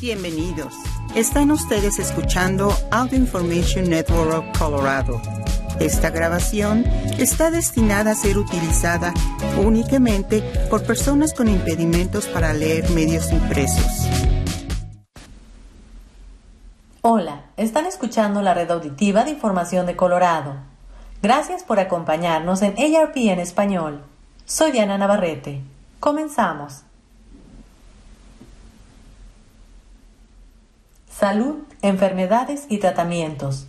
Bienvenidos. Están ustedes escuchando Audio Information Network of Colorado. Esta grabación está destinada a ser utilizada únicamente por personas con impedimentos para leer medios impresos. Hola, están escuchando la red auditiva de información de Colorado. Gracias por acompañarnos en ARP en español. Soy Diana Navarrete. Comenzamos. Salud, enfermedades y tratamientos.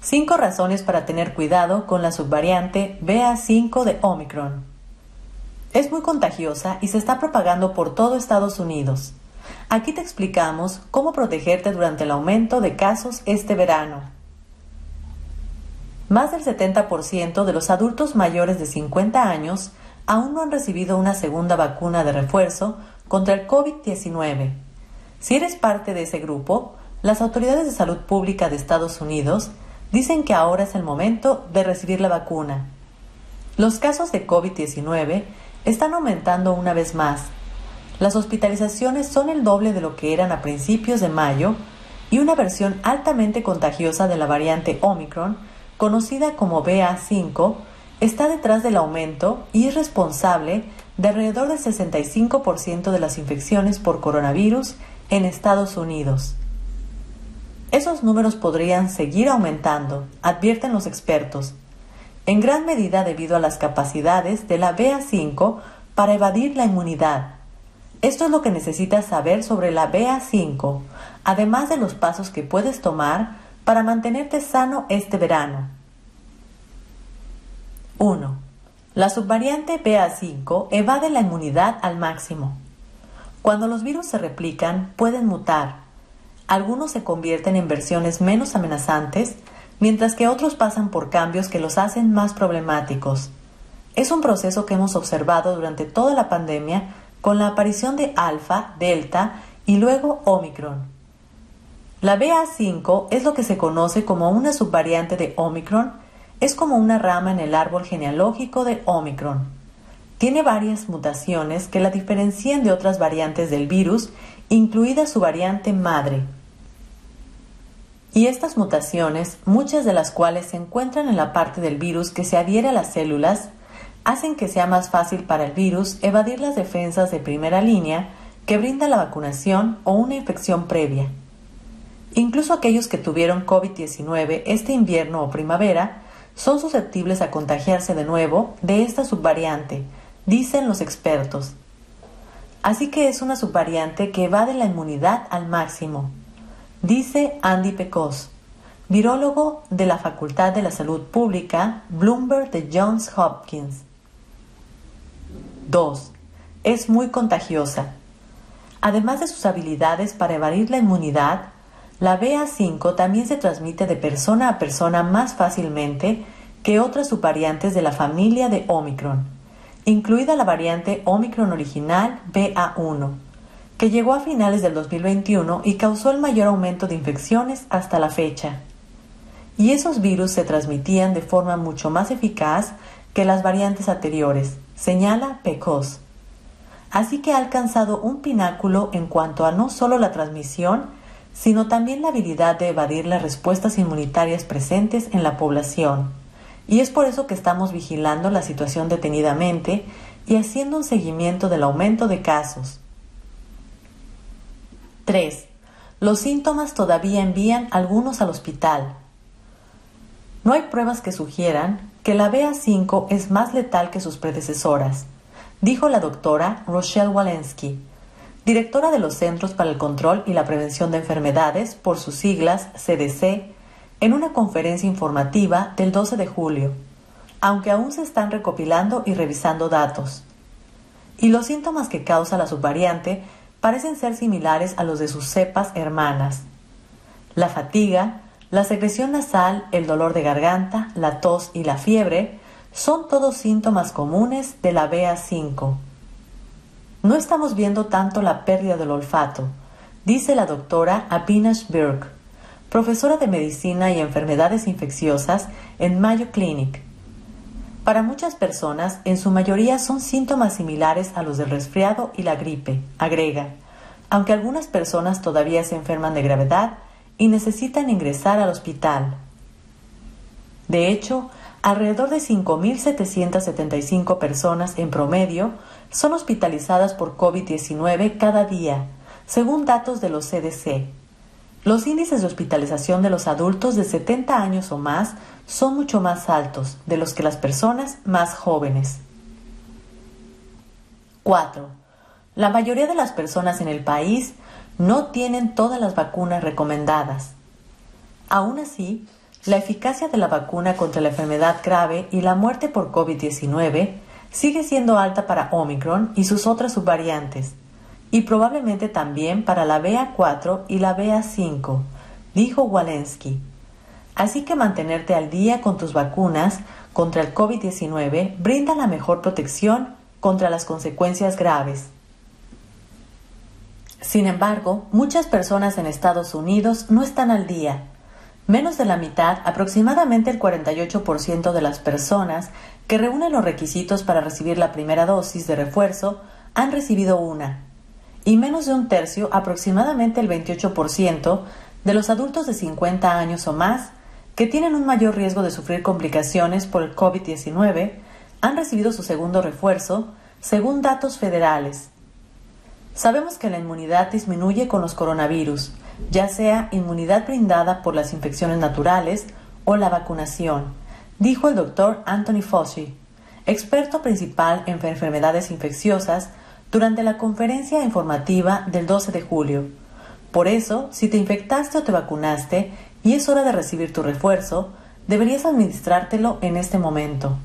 Cinco razones para tener cuidado con la subvariante BA5 de Omicron. Es muy contagiosa y se está propagando por todo Estados Unidos. Aquí te explicamos cómo protegerte durante el aumento de casos este verano. Más del 70% de los adultos mayores de 50 años aún no han recibido una segunda vacuna de refuerzo contra el COVID-19 si eres parte de ese grupo, las autoridades de salud pública de Estados Unidos dicen que ahora es el momento de recibir la vacuna. Los casos de COVID-19 están aumentando una vez más. Las hospitalizaciones son el doble de lo que eran a principios de mayo y una versión altamente contagiosa de la variante Omicron, conocida como BA5, está detrás del aumento y es responsable de alrededor del 65% de las infecciones por coronavirus en Estados Unidos. Esos números podrían seguir aumentando, advierten los expertos, en gran medida debido a las capacidades de la BA5 para evadir la inmunidad. Esto es lo que necesitas saber sobre la BA5, además de los pasos que puedes tomar para mantenerte sano este verano. 1. La subvariante BA5 evade la inmunidad al máximo. Cuando los virus se replican, pueden mutar. Algunos se convierten en versiones menos amenazantes, mientras que otros pasan por cambios que los hacen más problemáticos. Es un proceso que hemos observado durante toda la pandemia con la aparición de alfa, delta y luego omicron. La BA5 es lo que se conoce como una subvariante de omicron, es como una rama en el árbol genealógico de omicron. Tiene varias mutaciones que la diferencian de otras variantes del virus, incluida su variante madre. Y estas mutaciones, muchas de las cuales se encuentran en la parte del virus que se adhiere a las células, hacen que sea más fácil para el virus evadir las defensas de primera línea que brinda la vacunación o una infección previa. Incluso aquellos que tuvieron COVID-19 este invierno o primavera son susceptibles a contagiarse de nuevo de esta subvariante, dicen los expertos. Así que es una subvariante que evade la inmunidad al máximo, dice Andy Pecos, virólogo de la Facultad de la Salud Pública Bloomberg de Johns Hopkins. 2. Es muy contagiosa. Además de sus habilidades para evadir la inmunidad, la BA5 también se transmite de persona a persona más fácilmente que otras subvariantes de la familia de Omicron incluida la variante Omicron original BA1, que llegó a finales del 2021 y causó el mayor aumento de infecciones hasta la fecha. Y esos virus se transmitían de forma mucho más eficaz que las variantes anteriores, señala Pecos. Así que ha alcanzado un pináculo en cuanto a no solo la transmisión, sino también la habilidad de evadir las respuestas inmunitarias presentes en la población. Y es por eso que estamos vigilando la situación detenidamente y haciendo un seguimiento del aumento de casos. 3. Los síntomas todavía envían algunos al hospital. No hay pruebas que sugieran que la BA5 es más letal que sus predecesoras, dijo la doctora Rochelle Walensky, directora de los Centros para el Control y la Prevención de Enfermedades, por sus siglas CDC, en una conferencia informativa del 12 de julio, aunque aún se están recopilando y revisando datos. Y los síntomas que causa la subvariante parecen ser similares a los de sus cepas hermanas. La fatiga, la secreción nasal, el dolor de garganta, la tos y la fiebre son todos síntomas comunes de la BA5. No estamos viendo tanto la pérdida del olfato, dice la doctora Abinash Birk profesora de Medicina y Enfermedades Infecciosas en Mayo Clinic. Para muchas personas, en su mayoría son síntomas similares a los del resfriado y la gripe, agrega, aunque algunas personas todavía se enferman de gravedad y necesitan ingresar al hospital. De hecho, alrededor de 5.775 personas en promedio son hospitalizadas por COVID-19 cada día, según datos de los CDC. Los índices de hospitalización de los adultos de 70 años o más son mucho más altos de los que las personas más jóvenes. 4. La mayoría de las personas en el país no tienen todas las vacunas recomendadas. Aún así, la eficacia de la vacuna contra la enfermedad grave y la muerte por COVID-19 sigue siendo alta para Omicron y sus otras subvariantes, y probablemente también para la BA4 y la BA5, dijo Walensky. Así que mantenerte al día con tus vacunas contra el COVID-19 brinda la mejor protección contra las consecuencias graves. Sin embargo, muchas personas en Estados Unidos no están al día. Menos de la mitad, aproximadamente el 48% de las personas que reúnen los requisitos para recibir la primera dosis de refuerzo han recibido una, y menos de un tercio, aproximadamente el 28%, de los adultos de 50 años o más que tienen un mayor riesgo de sufrir complicaciones por el COVID-19 han recibido su segundo refuerzo, según datos federales. Sabemos que la inmunidad disminuye con los coronavirus, ya sea inmunidad brindada por las infecciones naturales o la vacunación, dijo el doctor Anthony Fauci, experto principal en enfermedades infecciosas, durante la conferencia informativa del 12 de julio. Por eso, si te infectaste o te vacunaste y es hora de recibir tu refuerzo, deberías administrártelo en este momento.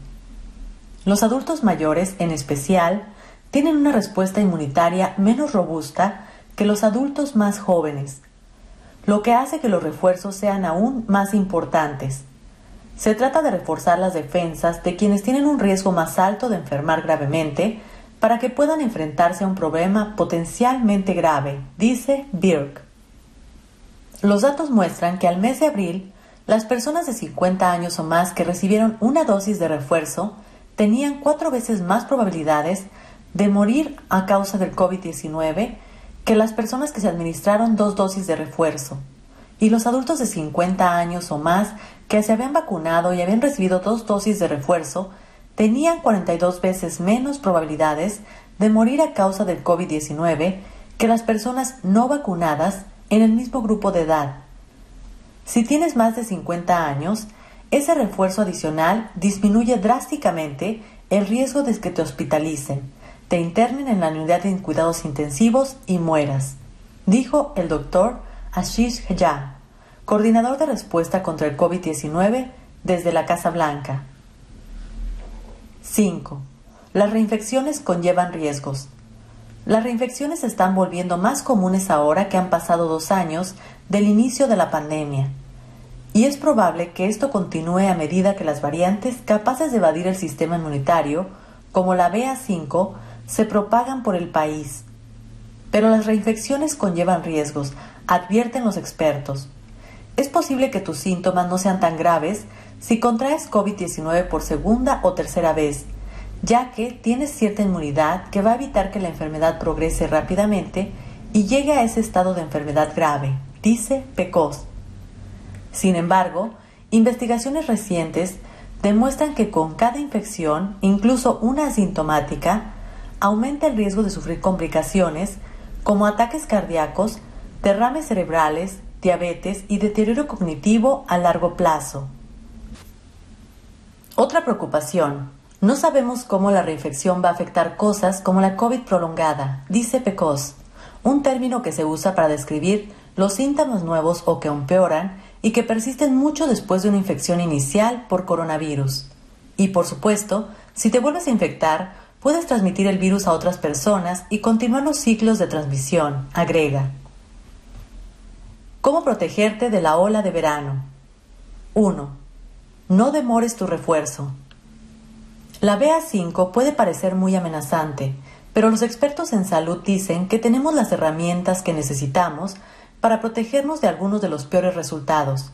Los adultos mayores, en especial, tienen una respuesta inmunitaria menos robusta que los adultos más jóvenes, lo que hace que los refuerzos sean aún más importantes. Se trata de reforzar las defensas de quienes tienen un riesgo más alto de enfermar gravemente para que puedan enfrentarse a un problema potencialmente grave, dice Birk. Los datos muestran que al mes de abril, las personas de 50 años o más que recibieron una dosis de refuerzo tenían cuatro veces más probabilidades de morir a causa del COVID-19 que las personas que se administraron dos dosis de refuerzo. Y los adultos de 50 años o más que se habían vacunado y habían recibido dos dosis de refuerzo tenían 42 veces menos probabilidades de morir a causa del COVID-19 que las personas no vacunadas en el mismo grupo de edad. Si tienes más de 50 años, ese refuerzo adicional disminuye drásticamente el riesgo de que te hospitalicen, te internen en la unidad de cuidados intensivos y mueras, dijo el doctor Ashish Jha, coordinador de respuesta contra el COVID-19 desde la Casa Blanca. 5. Las reinfecciones conllevan riesgos. Las reinfecciones se están volviendo más comunes ahora que han pasado dos años del inicio de la pandemia. Y es probable que esto continúe a medida que las variantes capaces de evadir el sistema inmunitario, como la BA5, se propagan por el país. Pero las reinfecciones conllevan riesgos, advierten los expertos. Es posible que tus síntomas no sean tan graves si contraes COVID-19 por segunda o tercera vez, ya que tienes cierta inmunidad que va a evitar que la enfermedad progrese rápidamente y llegue a ese estado de enfermedad grave, dice Pecos. Sin embargo, investigaciones recientes demuestran que con cada infección, incluso una asintomática, aumenta el riesgo de sufrir complicaciones como ataques cardíacos, derrames cerebrales, diabetes y deterioro cognitivo a largo plazo. Otra preocupación, no sabemos cómo la reinfección va a afectar cosas como la COVID prolongada, dice Pecos, un término que se usa para describir los síntomas nuevos o que empeoran y que persisten mucho después de una infección inicial por coronavirus. Y por supuesto, si te vuelves a infectar, puedes transmitir el virus a otras personas y continuar los ciclos de transmisión, agrega. ¿Cómo protegerte de la ola de verano? 1. No demores tu refuerzo. La BA5 puede parecer muy amenazante, pero los expertos en salud dicen que tenemos las herramientas que necesitamos para protegernos de algunos de los peores resultados.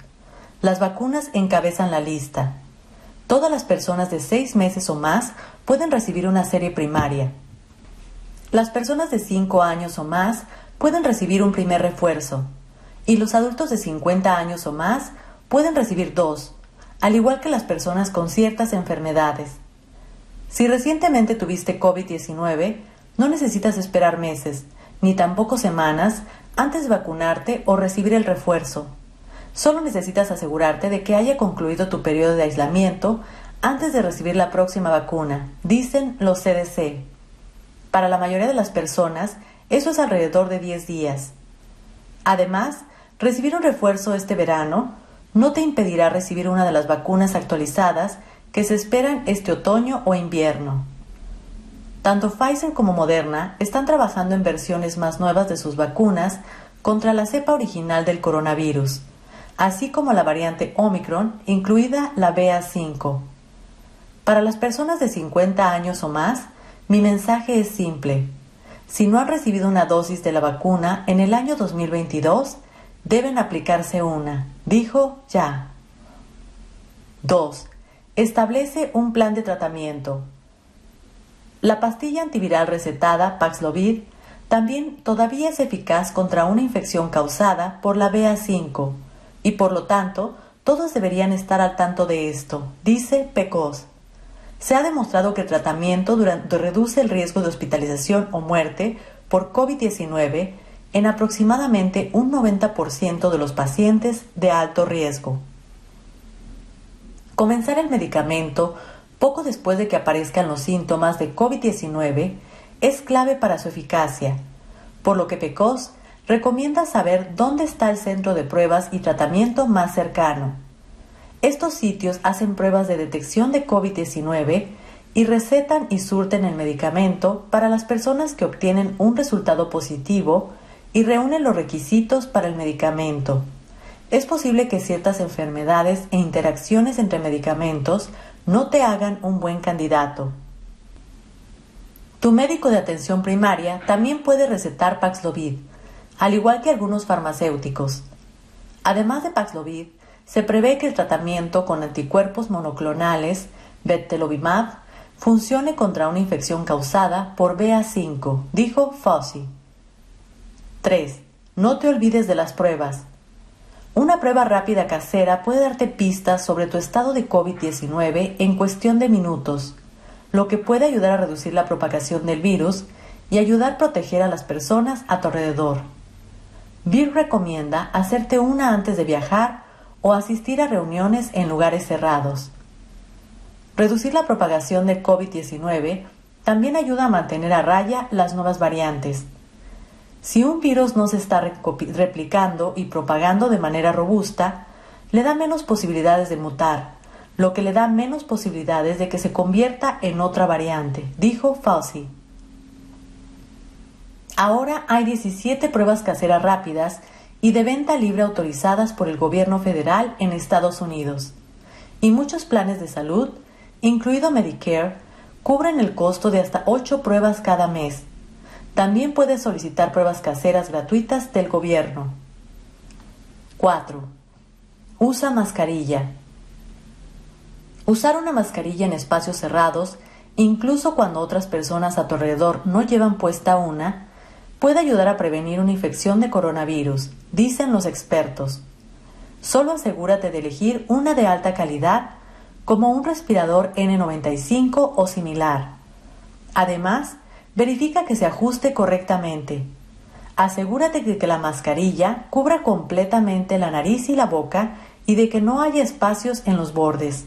Las vacunas encabezan la lista. Todas las personas de seis meses o más pueden recibir una serie primaria. Las personas de cinco años o más pueden recibir un primer refuerzo y los adultos de 50 años o más pueden recibir dos, al igual que las personas con ciertas enfermedades. Si recientemente tuviste COVID-19, no necesitas esperar meses, ni tampoco semanas, antes de vacunarte o recibir el refuerzo. Solo necesitas asegurarte de que haya concluido tu periodo de aislamiento antes de recibir la próxima vacuna, dicen los CDC. Para la mayoría de las personas, eso es alrededor de 10 días. Además, recibir un refuerzo este verano no te impedirá recibir una de las vacunas actualizadas que se esperan este otoño o invierno. Tanto Pfizer como Moderna están trabajando en versiones más nuevas de sus vacunas contra la cepa original del coronavirus, así como la variante Omicron, incluida la BA5. Para las personas de 50 años o más, mi mensaje es simple. Si no han recibido una dosis de la vacuna en el año 2022, deben aplicarse una, dijo ya. 2. Establece un plan de tratamiento. La pastilla antiviral recetada Paxlovid también todavía es eficaz contra una infección causada por la BA5 y por lo tanto todos deberían estar al tanto de esto, dice PECOS. Se ha demostrado que el tratamiento reduce el riesgo de hospitalización o muerte por COVID-19 en aproximadamente un 90% de los pacientes de alto riesgo. Comenzar el medicamento poco después de que aparezcan los síntomas de COVID-19 es clave para su eficacia, por lo que PECOS recomienda saber dónde está el centro de pruebas y tratamiento más cercano estos sitios hacen pruebas de detección de COVID-19 y recetan y surten el medicamento para las personas que obtienen un resultado positivo y reúnen los requisitos para el medicamento. Es posible que ciertas enfermedades e interacciones entre medicamentos no te hagan un buen candidato. Tu médico de atención primaria también puede recetar Paxlovid, al igual que algunos farmacéuticos. Además de Paxlovid, se prevé que el tratamiento con anticuerpos monoclonales, Bettelobimab, funcione contra una infección causada por BA5, dijo Fauci. 3. No te olvides de las pruebas. Una prueba rápida casera puede darte pistas sobre tu estado de COVID-19 en cuestión de minutos, lo que puede ayudar a reducir la propagación del virus y ayudar a proteger a las personas a tu alrededor. Bill recomienda hacerte una antes de viajar o asistir a reuniones en lugares cerrados. Reducir la propagación de COVID-19 también ayuda a mantener a raya las nuevas variantes. Si un virus no se está replicando y propagando de manera robusta, le da menos posibilidades de mutar, lo que le da menos posibilidades de que se convierta en otra variante, dijo Fauci. Ahora hay 17 pruebas caseras rápidas y de venta libre autorizadas por el gobierno federal en Estados Unidos. Y muchos planes de salud, incluido Medicare, cubren el costo de hasta 8 pruebas cada mes. También puedes solicitar pruebas caseras gratuitas del gobierno. 4. Usa mascarilla. Usar una mascarilla en espacios cerrados, incluso cuando otras personas a tu alrededor no llevan puesta una, puede ayudar a prevenir una infección de coronavirus, dicen los expertos. Solo asegúrate de elegir una de alta calidad como un respirador N95 o similar. Además, verifica que se ajuste correctamente. Asegúrate de que la mascarilla cubra completamente la nariz y la boca y de que no haya espacios en los bordes.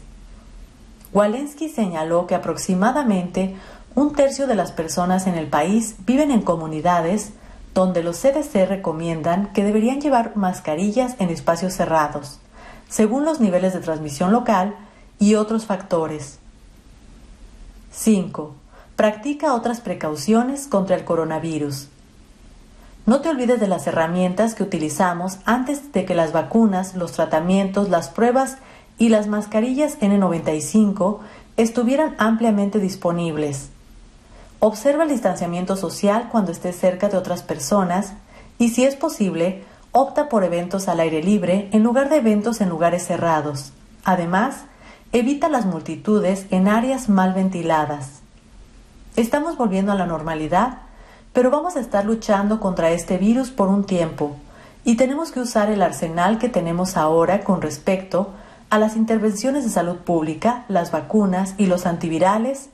Walensky señaló que aproximadamente un tercio de las personas en el país viven en comunidades donde los CDC recomiendan que deberían llevar mascarillas en espacios cerrados, según los niveles de transmisión local y otros factores. 5. Practica otras precauciones contra el coronavirus. No te olvides de las herramientas que utilizamos antes de que las vacunas, los tratamientos, las pruebas y las mascarillas N95 estuvieran ampliamente disponibles. Observa el distanciamiento social cuando estés cerca de otras personas y si es posible, opta por eventos al aire libre en lugar de eventos en lugares cerrados. Además, evita las multitudes en áreas mal ventiladas. Estamos volviendo a la normalidad, pero vamos a estar luchando contra este virus por un tiempo y tenemos que usar el arsenal que tenemos ahora con respecto a las intervenciones de salud pública, las vacunas y los antivirales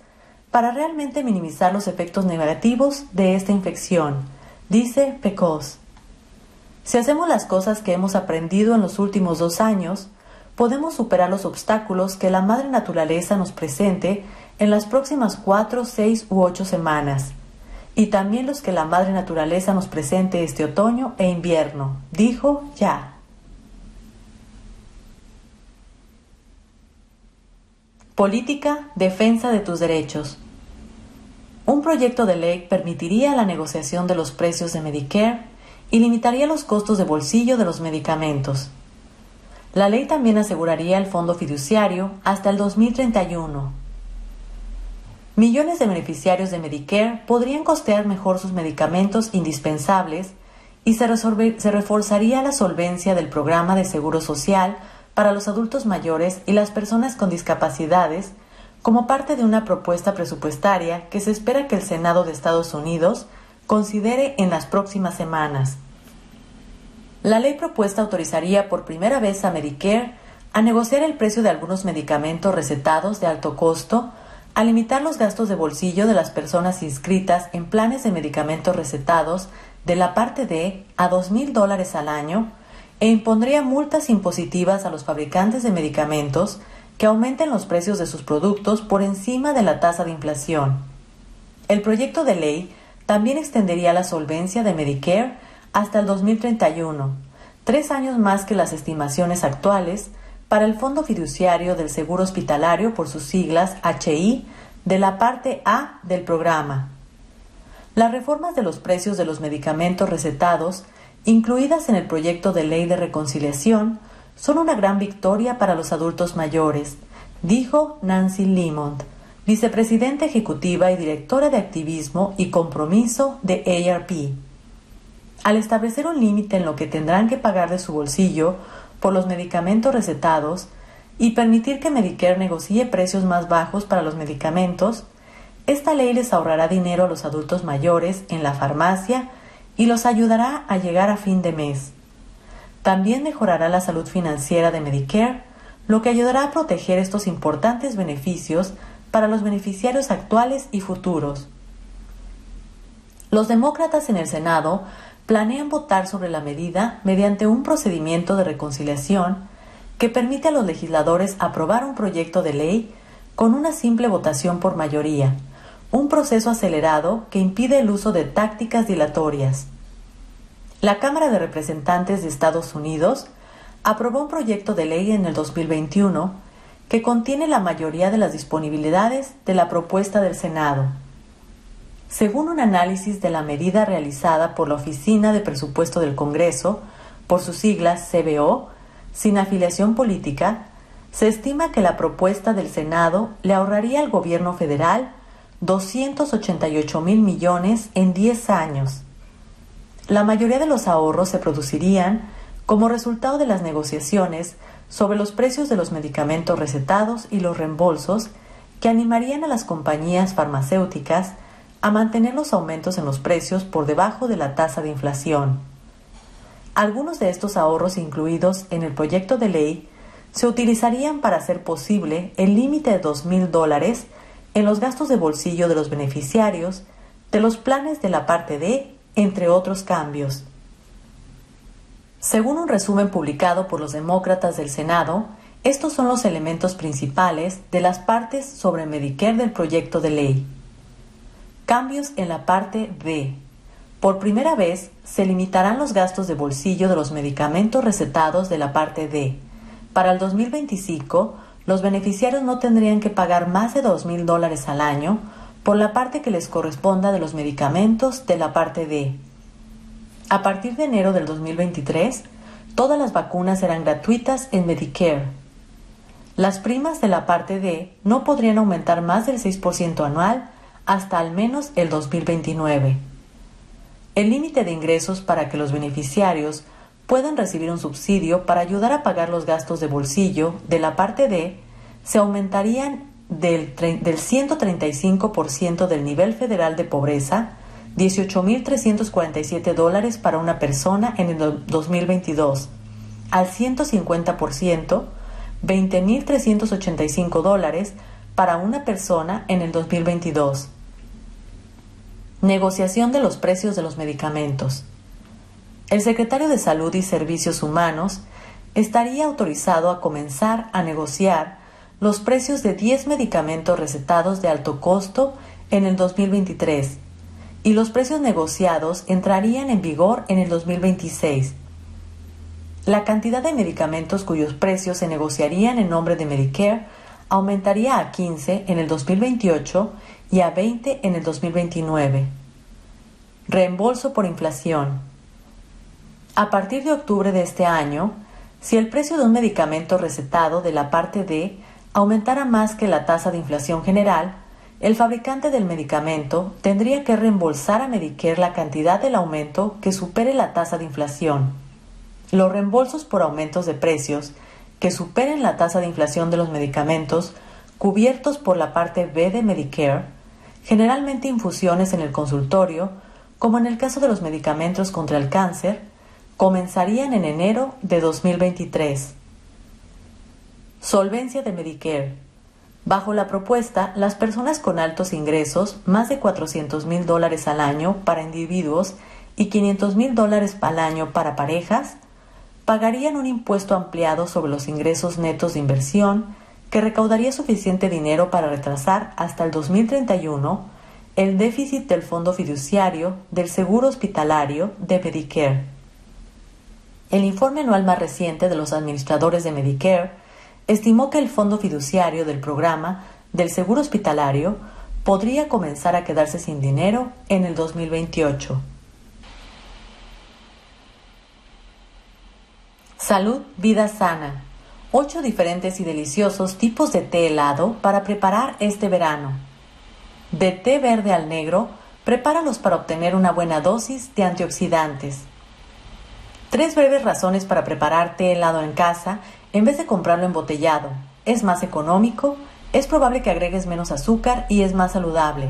para realmente minimizar los efectos negativos de esta infección, dice Pecos. Si hacemos las cosas que hemos aprendido en los últimos dos años, podemos superar los obstáculos que la madre naturaleza nos presente en las próximas cuatro, seis u ocho semanas, y también los que la madre naturaleza nos presente este otoño e invierno, dijo ya. Política, defensa de tus derechos. Un proyecto de ley permitiría la negociación de los precios de Medicare y limitaría los costos de bolsillo de los medicamentos. La ley también aseguraría el fondo fiduciario hasta el 2031. Millones de beneficiarios de Medicare podrían costear mejor sus medicamentos indispensables y se, reforzaría la solvencia del programa de seguro social para los adultos mayores y las personas con discapacidades como parte de una propuesta presupuestaria que se espera que el Senado de Estados Unidos considere en las próximas semanas. La ley propuesta autorizaría por primera vez a Medicare a negociar el precio de algunos medicamentos recetados de alto costo, a limitar los gastos de bolsillo de las personas inscritas en planes de medicamentos recetados de la parte D a dos mil dólares al año e impondría multas impositivas a los fabricantes de medicamentos que aumenten los precios de sus productos por encima de la tasa de inflación. El proyecto de ley también extendería la solvencia de Medicare hasta el 2031, tres años más que las estimaciones actuales para el Fondo Fiduciario del Seguro Hospitalario por sus siglas HI de la parte A del programa. Las reformas de los precios de los medicamentos recetados, incluidas en el proyecto de ley de reconciliación, son una gran victoria para los adultos mayores, dijo Nancy Limond, vicepresidenta ejecutiva y directora de activismo y compromiso de ARP al establecer un límite en lo que tendrán que pagar de su bolsillo por los medicamentos recetados y permitir que Medicare negocie precios más bajos para los medicamentos, esta ley les ahorrará dinero a los adultos mayores en la farmacia y los ayudará a llegar a fin de mes. También mejorará la salud financiera de Medicare, lo que ayudará a proteger estos importantes beneficios para los beneficiarios actuales y futuros. Los demócratas en el Senado planean votar sobre la medida mediante un procedimiento de reconciliación que permite a los legisladores aprobar un proyecto de ley con una simple votación por mayoría, un proceso acelerado que impide el uso de tácticas dilatorias. La Cámara de Representantes de Estados Unidos aprobó un proyecto de ley en el 2021 que contiene la mayoría de las disponibilidades de la propuesta del Senado. Según un análisis de la medida realizada por la Oficina de Presupuesto del Congreso, por sus siglas CBO, sin afiliación política, se estima que la propuesta del Senado le ahorraría al gobierno federal 288 mil millones en 10 años. La mayoría de los ahorros se producirían como resultado de las negociaciones sobre los precios de los medicamentos recetados y los reembolsos que animarían a las compañías farmacéuticas a mantener los aumentos en los precios por debajo de la tasa de inflación. Algunos de estos ahorros incluidos en el proyecto de ley se utilizarían para hacer posible el límite de dos mil dólares en los gastos de bolsillo de los beneficiarios de los planes de la parte D, entre otros cambios. Según un resumen publicado por los demócratas del Senado, estos son los elementos principales de las partes sobre Medicare del proyecto de ley. Cambios en la parte B. Por primera vez, se limitarán los gastos de bolsillo de los medicamentos recetados de la parte D. Para el 2025, los beneficiarios no tendrían que pagar más de dos mil dólares al año por la parte que les corresponda de los medicamentos de la parte D. A partir de enero del 2023, todas las vacunas serán gratuitas en Medicare. Las primas de la parte D no podrían aumentar más del 6% anual hasta al menos el 2029. El límite de ingresos para que los beneficiarios puedan recibir un subsidio para ayudar a pagar los gastos de bolsillo de la parte D se aumentarían del, del 135% del nivel federal de pobreza 18.347 dólares para una persona en el 2022. Al 150%, 20.385 dólares para una persona en el 2022. Negociación de los precios de los medicamentos. El secretario de Salud y Servicios Humanos estaría autorizado a comenzar a negociar los precios de 10 medicamentos recetados de alto costo en el 2023 y los precios negociados entrarían en vigor en el 2026. La cantidad de medicamentos cuyos precios se negociarían en nombre de Medicare aumentaría a 15 en el 2028 y a 20 en el 2029. Reembolso por inflación. A partir de octubre de este año, si el precio de un medicamento recetado de la parte D aumentara más que la tasa de inflación general, el fabricante del medicamento tendría que reembolsar a Medicare la cantidad del aumento que supere la tasa de inflación. Los reembolsos por aumentos de precios que superen la tasa de inflación de los medicamentos cubiertos por la parte B de Medicare, generalmente infusiones en el consultorio, como en el caso de los medicamentos contra el cáncer, comenzarían en enero de 2023. Solvencia de Medicare. Bajo la propuesta, las personas con altos ingresos, más de 400 mil dólares al año para individuos y 500 mil dólares al año para parejas, pagarían un impuesto ampliado sobre los ingresos netos de inversión que recaudaría suficiente dinero para retrasar hasta el 2031 el déficit del fondo fiduciario del seguro hospitalario de Medicare. El informe anual más reciente de los administradores de Medicare estimó que el fondo fiduciario del programa del seguro hospitalario podría comenzar a quedarse sin dinero en el 2028. Salud, vida sana. Ocho diferentes y deliciosos tipos de té helado para preparar este verano. De té verde al negro, prepáralos para obtener una buena dosis de antioxidantes. Tres breves razones para preparar té helado en casa en vez de comprarlo embotellado. Es más económico, es probable que agregues menos azúcar y es más saludable.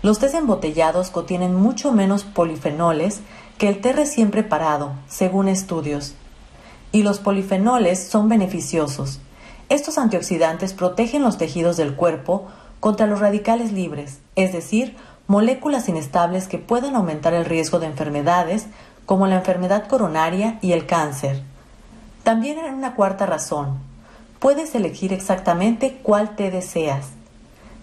Los tés embotellados contienen mucho menos polifenoles que el té recién preparado, según estudios. Y los polifenoles son beneficiosos. Estos antioxidantes protegen los tejidos del cuerpo contra los radicales libres, es decir, moléculas inestables que puedan aumentar el riesgo de enfermedades como la enfermedad coronaria y el cáncer. También hay una cuarta razón. Puedes elegir exactamente cuál té deseas.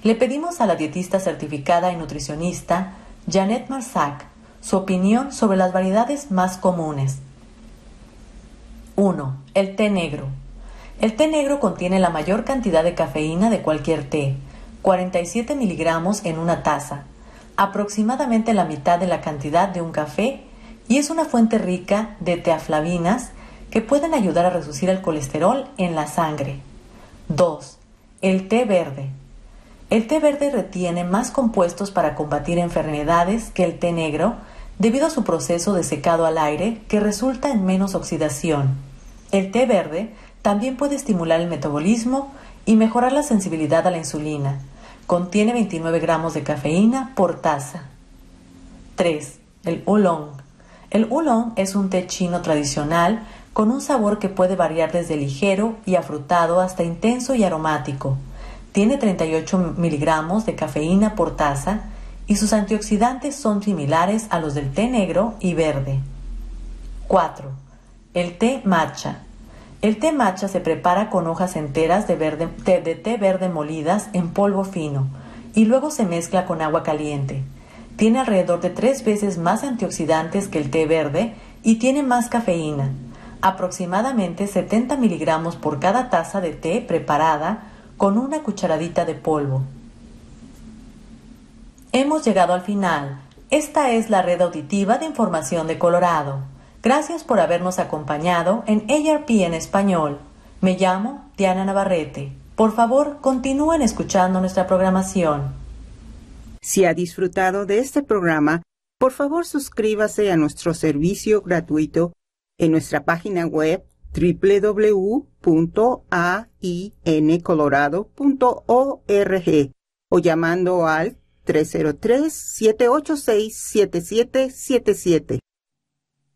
Le pedimos a la dietista certificada y nutricionista Janet Marsac su opinión sobre las variedades más comunes. 1. El té negro. El té negro contiene la mayor cantidad de cafeína de cualquier té, 47 miligramos en una taza, aproximadamente la mitad de la cantidad de un café, y es una fuente rica de teaflavinas que pueden ayudar a reducir el colesterol en la sangre. 2. El té verde. El té verde retiene más compuestos para combatir enfermedades que el té negro debido a su proceso de secado al aire que resulta en menos oxidación. El té verde también puede estimular el metabolismo y mejorar la sensibilidad a la insulina. Contiene 29 gramos de cafeína por taza. 3. El oolong. El oolong es un té chino tradicional con un sabor que puede variar desde ligero y afrutado hasta intenso y aromático. Tiene 38 miligramos de cafeína por taza y sus antioxidantes son similares a los del té negro y verde. 4. El té matcha. El té matcha se prepara con hojas enteras de, de té verde molidas en polvo fino y luego se mezcla con agua caliente. Tiene alrededor de tres veces más antioxidantes que el té verde y tiene más cafeína aproximadamente 70 miligramos por cada taza de té preparada con una cucharadita de polvo. Hemos llegado al final. Esta es la red auditiva de información de Colorado. Gracias por habernos acompañado en ARP en español. Me llamo Diana Navarrete. Por favor, continúen escuchando nuestra programación. Si ha disfrutado de este programa, por favor suscríbase a nuestro servicio gratuito en nuestra página web www.aincolorado.org o llamando al 303-786-7777.